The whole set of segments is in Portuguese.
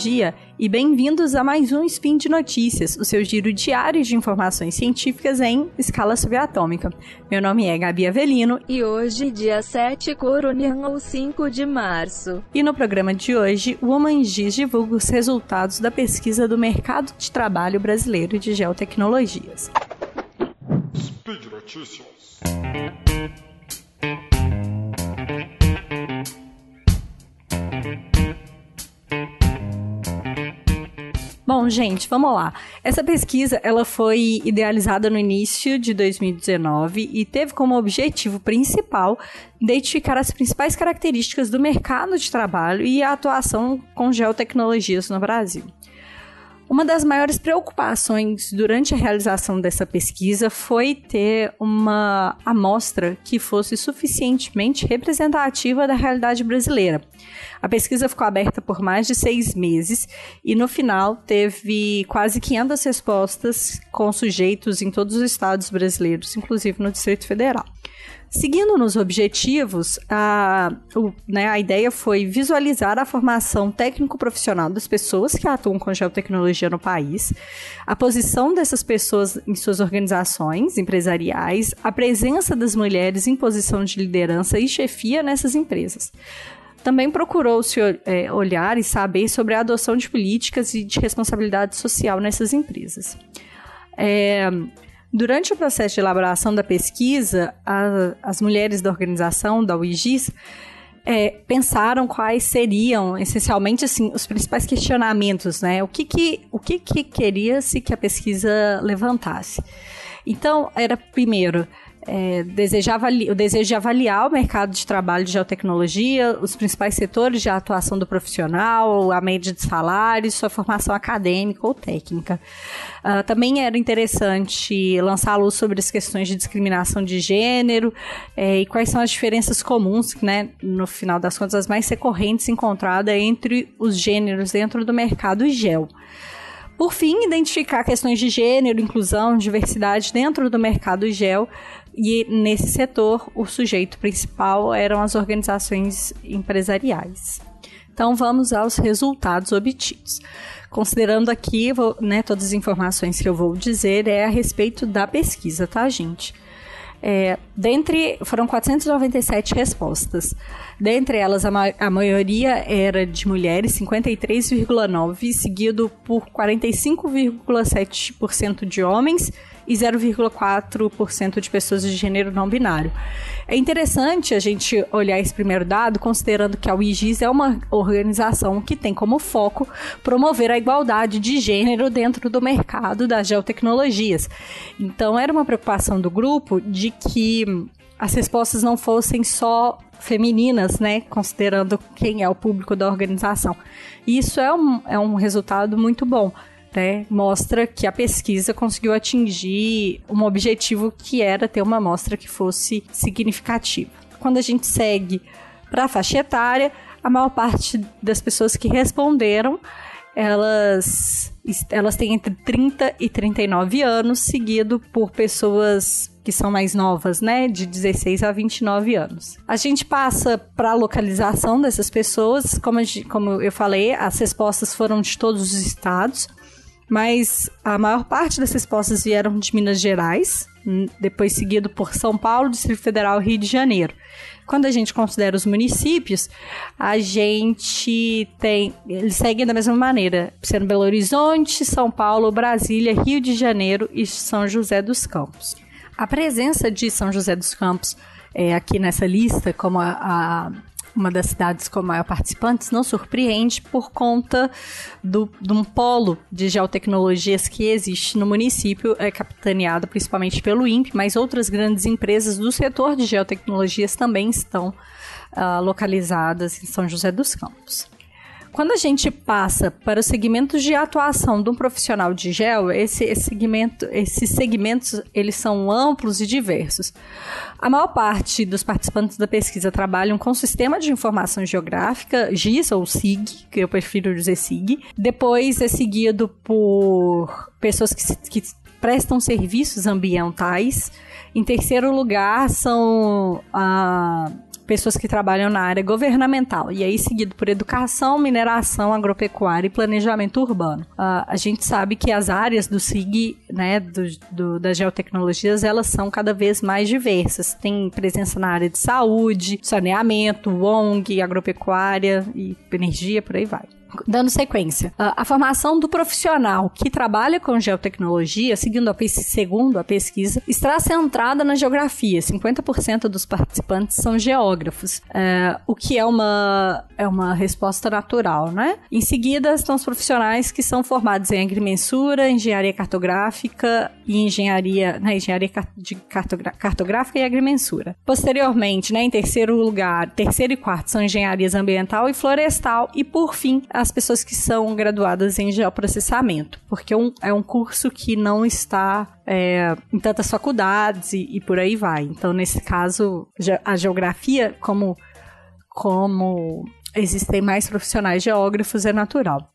dia e bem-vindos a mais um Spin de Notícias, o seu giro diário de informações científicas em escala subatômica. Meu nome é Gabi Avelino e hoje, dia 7 Coronian ou 5 de março. E no programa de hoje, o Omangis divulga os resultados da pesquisa do mercado de trabalho brasileiro de geotecnologias. Speed Notícias. Bom, gente, vamos lá. Essa pesquisa ela foi idealizada no início de 2019 e teve como objetivo principal identificar as principais características do mercado de trabalho e a atuação com geotecnologias no Brasil. Uma das maiores preocupações durante a realização dessa pesquisa foi ter uma amostra que fosse suficientemente representativa da realidade brasileira. A pesquisa ficou aberta por mais de seis meses e, no final, teve quase 500 respostas com sujeitos em todos os estados brasileiros, inclusive no Distrito Federal. Seguindo nos objetivos, a, o, né, a ideia foi visualizar a formação técnico-profissional das pessoas que atuam com geotecnologia no país, a posição dessas pessoas em suas organizações empresariais, a presença das mulheres em posição de liderança e chefia nessas empresas. Também procurou-se é, olhar e saber sobre a adoção de políticas e de responsabilidade social nessas empresas. É, Durante o processo de elaboração da pesquisa, a, as mulheres da organização, da UIGIS, é, pensaram quais seriam, essencialmente, assim, os principais questionamentos, né? O que que, o que, que queria-se que a pesquisa levantasse? Então, era, primeiro, é, desejava, o desejo de avaliar o mercado de trabalho de geotecnologia, os principais setores de atuação do profissional, a média de salários, sua formação acadêmica ou técnica. Uh, também era interessante lançar a luz sobre as questões de discriminação de gênero é, e quais são as diferenças comuns, né, no final das contas, as mais recorrentes encontradas entre os gêneros dentro do mercado gel. Por fim, identificar questões de gênero, inclusão, diversidade dentro do mercado gel e nesse setor, o sujeito principal eram as organizações empresariais. Então vamos aos resultados obtidos. Considerando aqui, vou, né, todas as informações que eu vou dizer é a respeito da pesquisa, tá, gente? É, dentre foram 497 respostas. Dentre elas, a, ma a maioria era de mulheres, 53,9%, seguido por 45,7% de homens e 0,4% de pessoas de gênero não binário. É interessante a gente olhar esse primeiro dado, considerando que a UIGIS é uma organização que tem como foco promover a igualdade de gênero dentro do mercado das geotecnologias. Então, era uma preocupação do grupo de que as respostas não fossem só femininas, né? Considerando quem é o público da organização. Isso é um, é um resultado muito bom né, mostra que a pesquisa conseguiu atingir um objetivo que era ter uma amostra que fosse significativa. Quando a gente segue para a faixa etária, a maior parte das pessoas que responderam, elas, elas têm entre 30 e 39 anos, seguido por pessoas que são mais novas, né, de 16 a 29 anos. A gente passa para a localização dessas pessoas, como, como eu falei, as respostas foram de todos os estados mas a maior parte das respostas vieram de Minas Gerais, depois seguido por São Paulo, Distrito Federal e Rio de Janeiro. Quando a gente considera os municípios, a gente tem. Eles seguem da mesma maneira, sendo Belo Horizonte, São Paulo, Brasília, Rio de Janeiro e São José dos Campos. A presença de São José dos Campos é, aqui nessa lista, como a, a uma das cidades com maior participantes, não surpreende por conta do, de um polo de geotecnologias que existe no município, é capitaneado principalmente pelo INPE, mas outras grandes empresas do setor de geotecnologias também estão uh, localizadas em São José dos Campos. Quando a gente passa para os segmentos de atuação de um profissional de gel, esse, esse segmento, esses segmentos eles são amplos e diversos. A maior parte dos participantes da pesquisa trabalham com Sistema de Informação Geográfica, GIS ou SIG, que eu prefiro dizer SIG. Depois é seguido por pessoas que, que prestam serviços ambientais. Em terceiro lugar são a pessoas que trabalham na área governamental. E aí, seguido por educação, mineração, agropecuária e planejamento urbano. Uh, a gente sabe que as áreas do SIG, né, do, do, das geotecnologias, elas são cada vez mais diversas. Tem presença na área de saúde, saneamento, ONG, agropecuária e energia, por aí vai. Dando sequência, a, a, formação do profissional que trabalha com geotecnologia, seguindo a, segundo a pesquisa, está centrada na geografia. 50% dos participantes são geógrafos, é, o que é uma, é uma resposta natural, né? Em seguida, estão os profissionais que são formados em agrimensura, engenharia cartográfica e engenharia, né, engenharia de cartográfica e agrimensura. Posteriormente, né, em terceiro lugar, terceiro e quarto são engenharias ambiental e florestal e por fim, as pessoas que são graduadas em geoprocessamento, porque é um, é um curso que não está é, em tantas faculdades e, e por aí vai. Então, nesse caso, a geografia, como, como existem mais profissionais geógrafos, é natural.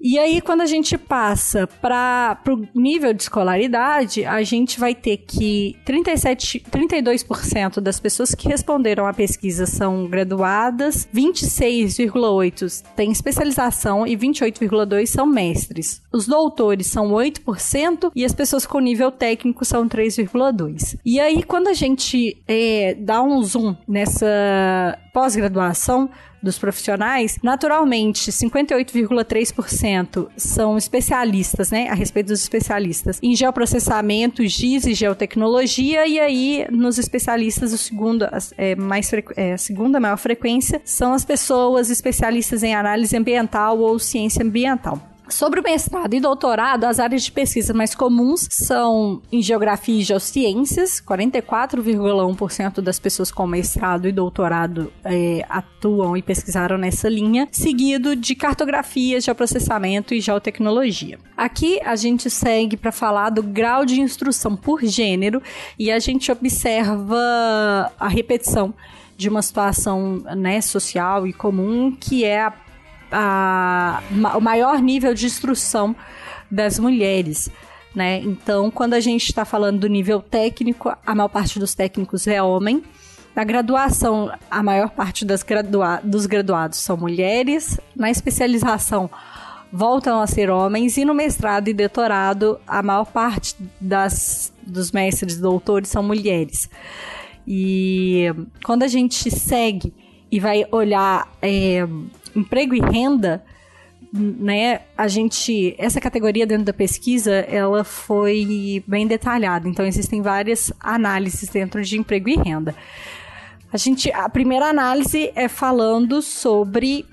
E aí, quando a gente passa para o nível de escolaridade, a gente vai ter que 37, 32% das pessoas que responderam à pesquisa são graduadas, 26,8% têm especialização e 28,2% são mestres. Os doutores são 8% e as pessoas com nível técnico são 3,2%. E aí, quando a gente é, dá um zoom nessa pós-graduação, dos profissionais, naturalmente, 58,3% são especialistas, né, a respeito dos especialistas em geoprocessamento, GIS e geotecnologia, e aí nos especialistas, o segundo, é, mais é, a segunda maior frequência são as pessoas especialistas em análise ambiental ou ciência ambiental. Sobre o mestrado e doutorado, as áreas de pesquisa mais comuns são em geografia e geociências, 44,1% das pessoas com mestrado e doutorado é, atuam e pesquisaram nessa linha, seguido de cartografia, geoprocessamento e geotecnologia. Aqui a gente segue para falar do grau de instrução por gênero e a gente observa a repetição de uma situação né, social e comum que é a a, o maior nível de instrução das mulheres. Né? Então, quando a gente está falando do nível técnico, a maior parte dos técnicos é homem. Na graduação, a maior parte gradua dos graduados são mulheres. Na especialização, voltam a ser homens. E no mestrado e doutorado, a maior parte das, dos mestres e doutores são mulheres. E quando a gente segue e vai olhar é, emprego e renda, né, a gente, essa categoria dentro da pesquisa, ela foi bem detalhada. Então existem várias análises dentro de emprego e renda. A gente, a primeira análise é falando sobre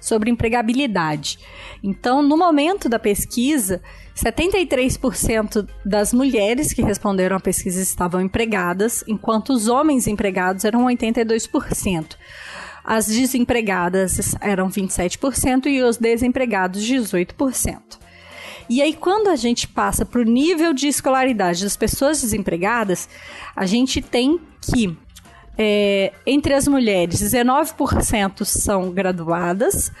sobre empregabilidade. Então, no momento da pesquisa, 73% das mulheres que responderam à pesquisa estavam empregadas, enquanto os homens empregados eram 82%. As desempregadas eram 27% e os desempregados 18%. E aí, quando a gente passa para o nível de escolaridade das pessoas desempregadas, a gente tem que, é, entre as mulheres, 19% são graduadas,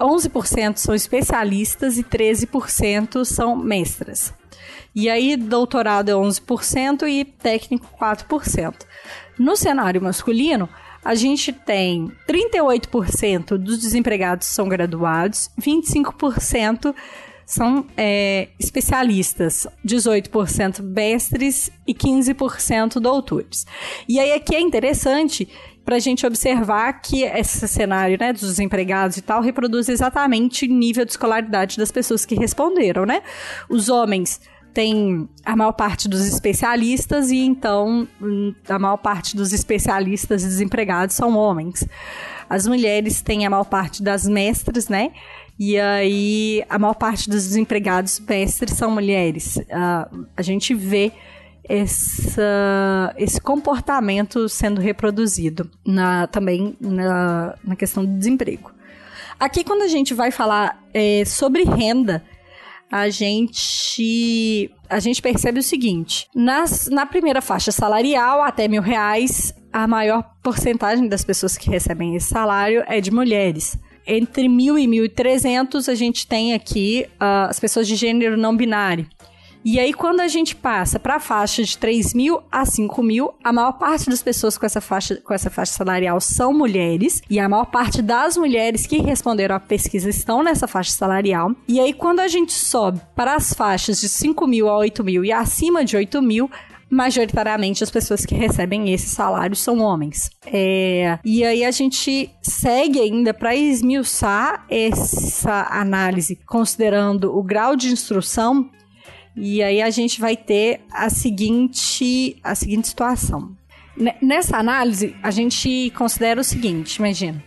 11% são especialistas e 13% são mestras. E aí, doutorado é 11% e técnico 4%. No cenário masculino, a gente tem 38% dos desempregados são graduados, 25% são é, especialistas, 18% mestres e 15% doutores. E aí aqui é interessante para a gente observar que esse cenário né, dos desempregados e tal reproduz exatamente o nível de escolaridade das pessoas que responderam, né? Os homens tem a maior parte dos especialistas e então a maior parte dos especialistas desempregados são homens. As mulheres têm a maior parte das mestras, né? E aí a maior parte dos desempregados mestres são mulheres. Uh, a gente vê essa, esse comportamento sendo reproduzido na, também na, na questão do desemprego. Aqui, quando a gente vai falar é, sobre renda, a gente a gente percebe o seguinte: nas, na primeira faixa salarial, até mil reais, a maior porcentagem das pessoas que recebem esse salário é de mulheres. Entre mil e mil e trezentos, a gente tem aqui uh, as pessoas de gênero não binário. E aí, quando a gente passa para a faixa de 3 mil a 5 mil, a maior parte das pessoas com essa, faixa, com essa faixa salarial são mulheres, e a maior parte das mulheres que responderam à pesquisa estão nessa faixa salarial. E aí, quando a gente sobe para as faixas de 5 mil a 8 mil e acima de 8 mil, majoritariamente as pessoas que recebem esse salário são homens. É, e aí a gente segue ainda para esmiuçar essa análise, considerando o grau de instrução e aí a gente vai ter a seguinte, a seguinte situação. Nessa análise, a gente considera o seguinte, imagina.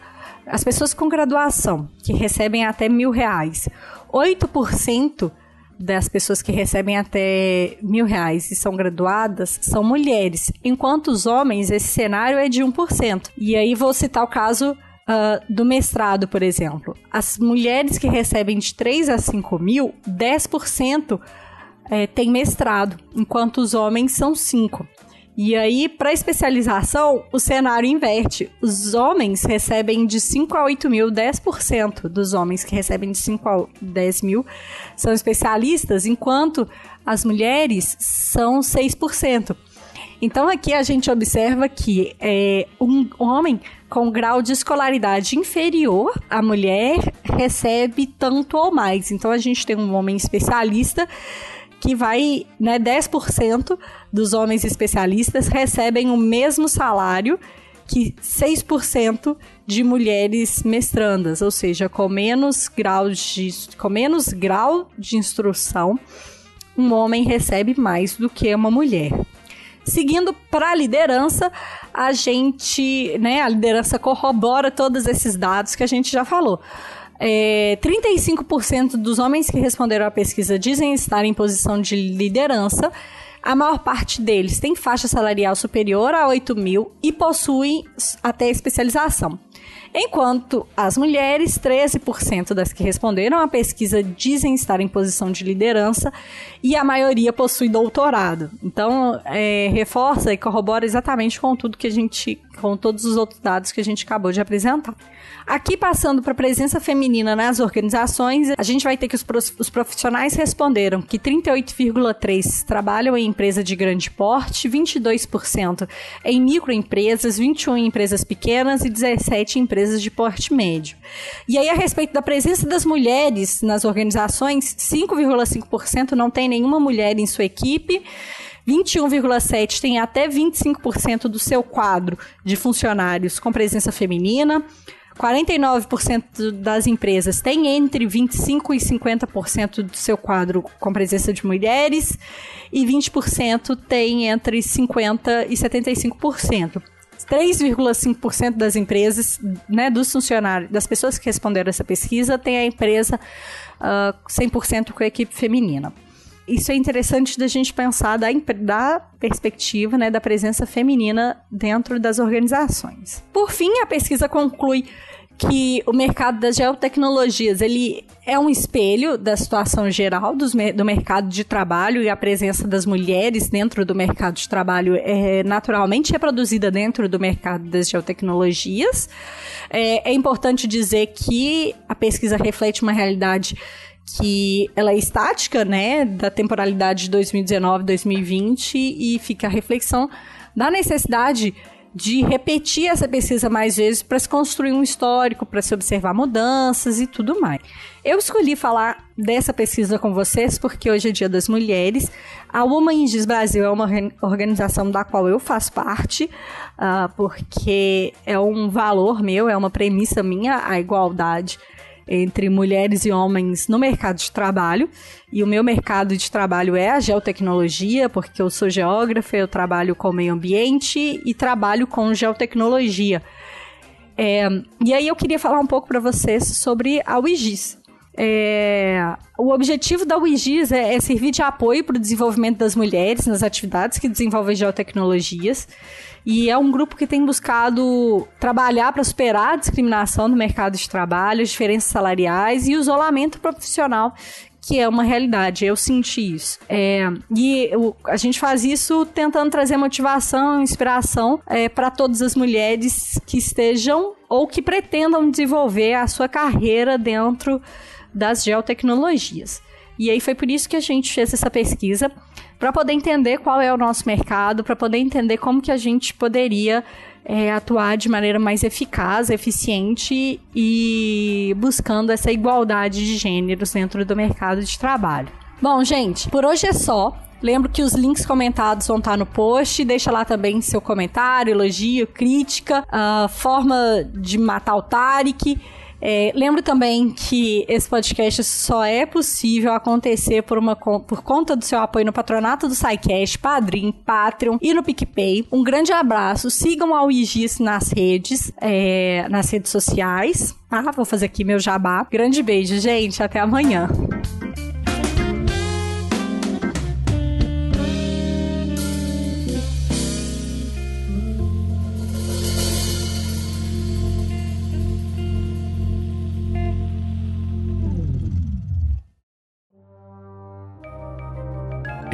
As pessoas com graduação, que recebem até mil reais, 8% das pessoas que recebem até mil reais e são graduadas são mulheres, enquanto os homens, esse cenário é de 1%. E aí vou citar o caso Uh, do mestrado, por exemplo. As mulheres que recebem de 3 a 5 mil, 10% é, tem mestrado, enquanto os homens são cinco. E aí, para especialização, o cenário inverte. Os homens recebem de 5 a 8 mil, 10% dos homens que recebem de 5 a 10 mil são especialistas, enquanto as mulheres são 6%. Então, aqui a gente observa que é, um homem com grau de escolaridade inferior à mulher recebe tanto ou mais. Então, a gente tem um homem especialista que vai, né, 10% dos homens especialistas recebem o mesmo salário que 6% de mulheres mestrandas, ou seja, com menos grau de, com menos grau de instrução, um homem recebe mais do que uma mulher. Seguindo para a liderança, a gente, né, a liderança corrobora todos esses dados que a gente já falou. É, 35% dos homens que responderam à pesquisa dizem estar em posição de liderança. A maior parte deles tem faixa salarial superior a 8 mil e possuem até especialização. Enquanto as mulheres, 13% das que responderam à pesquisa dizem estar em posição de liderança e a maioria possui doutorado. Então, é, reforça e corrobora exatamente com tudo que a gente, com todos os outros dados que a gente acabou de apresentar. Aqui, passando para a presença feminina nas organizações, a gente vai ter que os, os profissionais responderam que 38,3% trabalham em empresa de grande porte, 22% em microempresas, 21% em empresas pequenas e 17% em empresas de porte médio. E aí, a respeito da presença das mulheres nas organizações, 5,5% não tem nenhuma mulher em sua equipe. 21,7% tem até 25% do seu quadro de funcionários com presença feminina. 49% das empresas têm entre 25% e 50% do seu quadro com presença de mulheres e 20% tem entre 50% e 75%. 3,5% das empresas, né, dos funcionários, das pessoas que responderam essa pesquisa, tem a empresa uh, ah, 100% com a equipe feminina. Isso é interessante da gente pensar da, da perspectiva né, da presença feminina dentro das organizações. Por fim, a pesquisa conclui que o mercado das geotecnologias ele é um espelho da situação geral dos, do mercado de trabalho e a presença das mulheres dentro do mercado de trabalho é naturalmente dentro do mercado das geotecnologias. É, é importante dizer que a pesquisa reflete uma realidade que ela é estática, né, da temporalidade de 2019, 2020 e fica a reflexão da necessidade de repetir essa pesquisa mais vezes para se construir um histórico, para se observar mudanças e tudo mais. Eu escolhi falar dessa pesquisa com vocês porque hoje é Dia das Mulheres. A Women Indies Brasil é uma organização da qual eu faço parte, uh, porque é um valor meu, é uma premissa minha a igualdade entre mulheres e homens no mercado de trabalho. E o meu mercado de trabalho é a geotecnologia, porque eu sou geógrafa, eu trabalho com meio ambiente e trabalho com geotecnologia. É, e aí eu queria falar um pouco para vocês sobre a UIGIS. É, o objetivo da UIGIS é, é servir de apoio para o desenvolvimento das mulheres nas atividades que desenvolvem geotecnologias. E é um grupo que tem buscado trabalhar para superar a discriminação no mercado de trabalho, as diferenças salariais e o isolamento profissional que é uma realidade, eu senti isso. É, e a gente faz isso tentando trazer motivação, inspiração é, para todas as mulheres que estejam ou que pretendam desenvolver a sua carreira dentro das geotecnologias. E aí foi por isso que a gente fez essa pesquisa, para poder entender qual é o nosso mercado, para poder entender como que a gente poderia é, atuar de maneira mais eficaz, eficiente e buscando essa igualdade de gêneros dentro do mercado de trabalho. Bom, gente, por hoje é só. Lembro que os links comentados vão estar no post. Deixa lá também seu comentário, elogio, crítica, a forma de matar o Tarek. É, lembro também que esse podcast só é possível acontecer por, uma, por conta do seu apoio no patronato do SciCast, Padrim, Patreon e no PicPay. Um grande abraço. Sigam a UIGIS nas redes, é, nas redes sociais. Ah, vou fazer aqui meu jabá. Grande beijo, gente. Até amanhã.